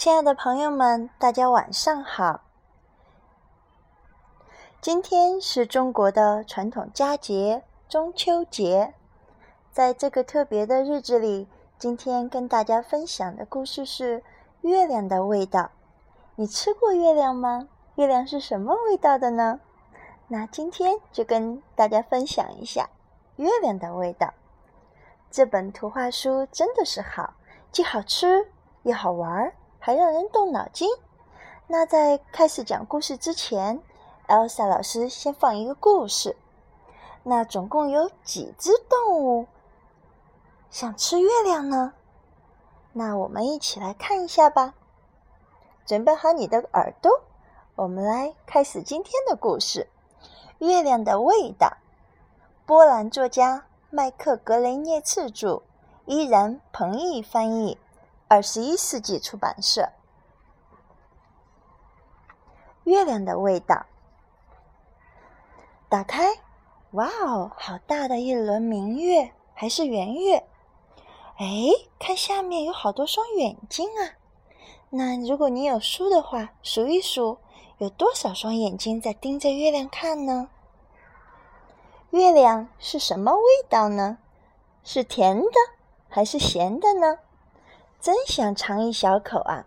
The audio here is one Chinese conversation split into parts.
亲爱的朋友们，大家晚上好！今天是中国的传统佳节中秋节，在这个特别的日子里，今天跟大家分享的故事是月亮的味道。你吃过月亮吗？月亮是什么味道的呢？那今天就跟大家分享一下月亮的味道。这本图画书真的是好，既好吃又好玩儿。还让人动脑筋。那在开始讲故事之前，Elsa 老师先放一个故事。那总共有几只动物想吃月亮呢？那我们一起来看一下吧。准备好你的耳朵，我们来开始今天的故事。月亮的味道，波兰作家麦克格雷涅茨著，依然彭毅翻译。二十一世纪出版社，《月亮的味道》打开，哇哦，好大的一轮明月，还是圆月。哎，看下面有好多双眼睛啊！那如果你有书的话，数一数，有多少双眼睛在盯着月亮看呢？月亮是什么味道呢？是甜的还是咸的呢？真想尝一小口啊！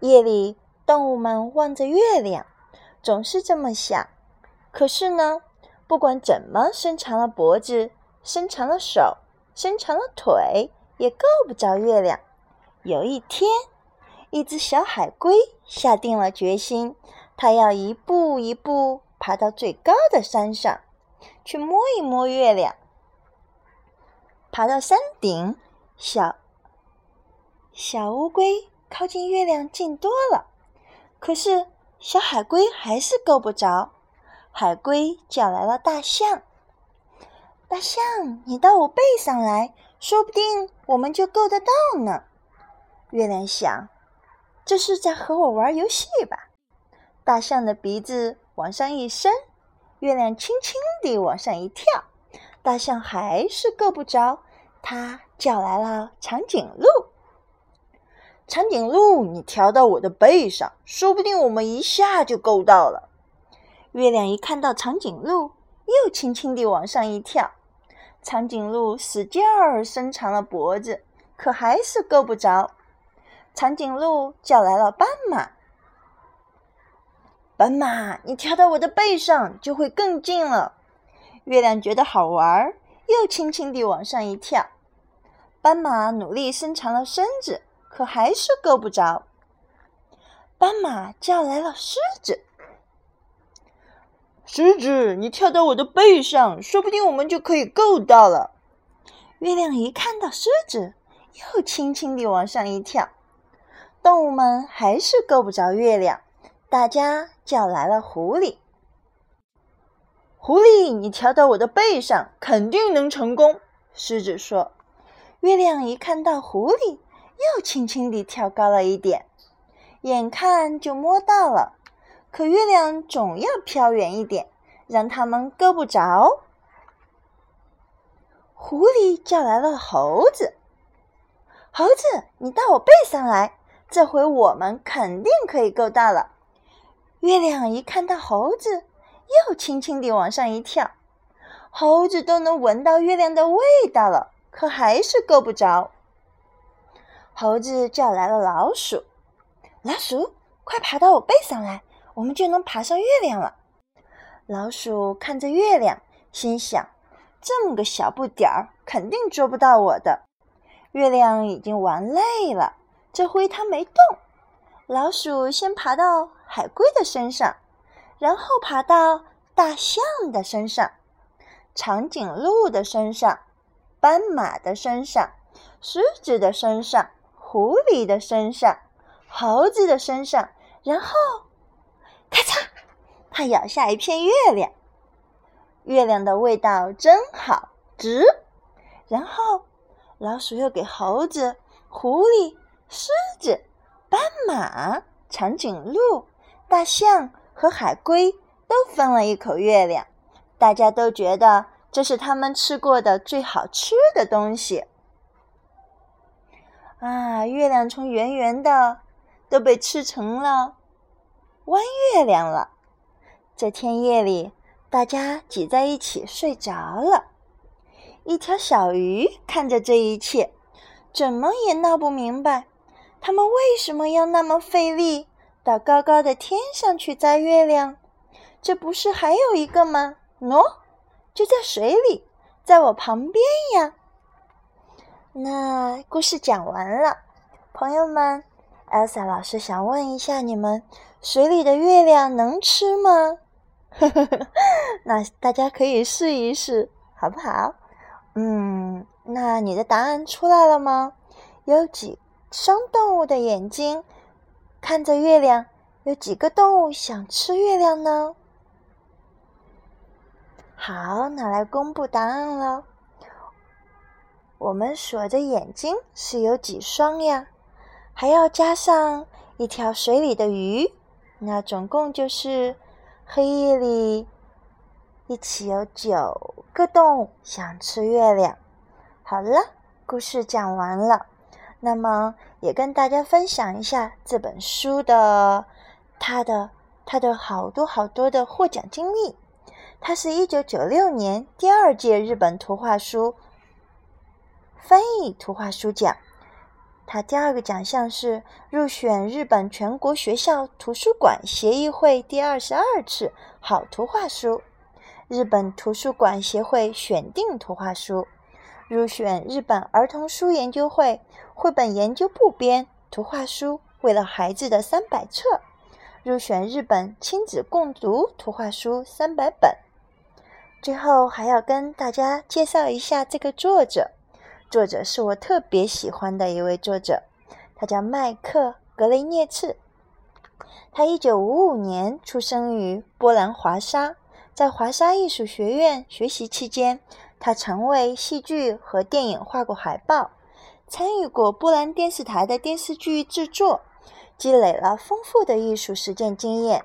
夜里，动物们望着月亮，总是这么想。可是呢，不管怎么伸长了脖子、伸长了手、伸长了腿，也够不着月亮。有一天，一只小海龟下定了决心，它要一步一步爬到最高的山上，去摸一摸月亮。爬到山顶，小。小乌龟靠近月亮近多了，可是小海龟还是够不着。海龟叫来了大象：“大象，你到我背上来，说不定我们就够得到呢。”月亮想：“这是在和我玩游戏吧？”大象的鼻子往上一伸，月亮轻轻地往上一跳，大象还是够不着。它叫来了长颈鹿。长颈鹿，你跳到我的背上，说不定我们一下就够到了。月亮一看到长颈鹿，又轻轻地往上一跳。长颈鹿使劲儿伸长了脖子，可还是够不着。长颈鹿叫来了斑马：“斑马，你跳到我的背上，就会更近了。”月亮觉得好玩，又轻轻地往上一跳。斑马努力伸长了身子。可还是够不着。斑马叫来了狮子：“狮子，你跳到我的背上，说不定我们就可以够到了。”月亮一看到狮子，又轻轻地往上一跳。动物们还是够不着月亮，大家叫来了狐狸：“狐狸，你跳到我的背上，肯定能成功。”狮子说。月亮一看到狐狸。又轻轻地跳高了一点，眼看就摸到了，可月亮总要飘远一点，让他们够不着。狐狸叫来了猴子：“猴子，你到我背上来，这回我们肯定可以够到了。”月亮一看到猴子，又轻轻地往上一跳，猴子都能闻到月亮的味道了，可还是够不着。猴子叫来了老鼠：“老鼠，快爬到我背上来，我们就能爬上月亮了。”老鼠看着月亮，心想：“这么个小不点儿，肯定捉不到我的。”月亮已经玩累了，这回它没动。老鼠先爬到海龟的身上，然后爬到大象的身上、长颈鹿的身上、斑马的身上、狮子的身上。狐狸的身上，猴子的身上，然后，咔嚓，它咬下一片月亮。月亮的味道真好，值。然后，老鼠又给猴子、狐狸、狮子、斑马、长颈鹿、大象和海龟都分了一口月亮。大家都觉得这是他们吃过的最好吃的东西。啊，月亮从圆圆的都被吃成了弯月亮了。这天夜里，大家挤在一起睡着了。一条小鱼看着这一切，怎么也闹不明白，他们为什么要那么费力到高高的天上去摘月亮？这不是还有一个吗？喏，就在水里，在我旁边呀。那故事讲完了，朋友们，Elsa 老师想问一下你们：水里的月亮能吃吗？那大家可以试一试，好不好？嗯，那你的答案出来了吗？有几双动物的眼睛看着月亮？有几个动物想吃月亮呢？好，那来公布答案了。我们锁着眼睛是有几双呀？还要加上一条水里的鱼，那总共就是黑夜里。一起有九个动物想吃月亮。好了，故事讲完了，那么也跟大家分享一下这本书的它的它的好多好多的获奖经历。它是一九九六年第二届日本图画书翻译图画书奖，它第二个奖项是入选日本全国学校图书馆协议会第二十二次好图画书。日本图书馆协会选定图画书，入选日本儿童书研究会绘本研究部编图画书《为了孩子的三百册》，入选日本亲子共读图画书三百本。最后还要跟大家介绍一下这个作者，作者是我特别喜欢的一位作者，他叫麦克·格雷涅茨。他一九五五年出生于波兰华沙。在华沙艺术学院学习期间，他曾为戏剧和电影画过海报，参与过波兰电视台的电视剧制作，积累了丰富的艺术实践经验。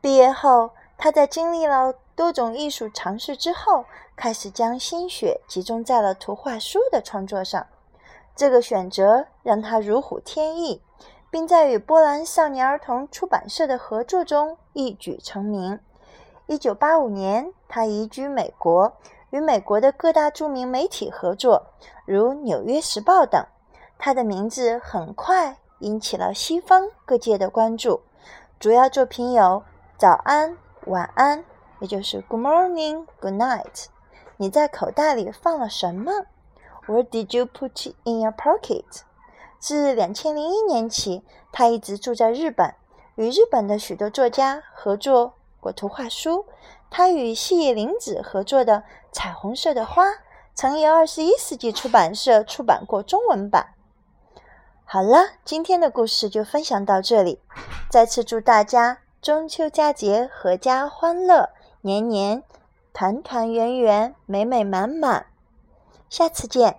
毕业后，他在经历了多种艺术尝试之后，开始将心血集中在了图画书的创作上。这个选择让他如虎添翼，并在与波兰少年儿童出版社的合作中一举成名。一九八五年，他移居美国，与美国的各大著名媒体合作，如《纽约时报》等。他的名字很快引起了西方各界的关注。主要作品有《早安，晚安》，也就是 “Good morning, Good night”。你在口袋里放了什么？What did you put in your pocket？自两千零一年起，他一直住在日本，与日本的许多作家合作。过图画书，他与细野玲子合作的《彩虹色的花》曾由二十一世纪出版社出版过中文版。好了，今天的故事就分享到这里。再次祝大家中秋佳节阖家欢乐，年年团团圆圆，美美满满。下次见。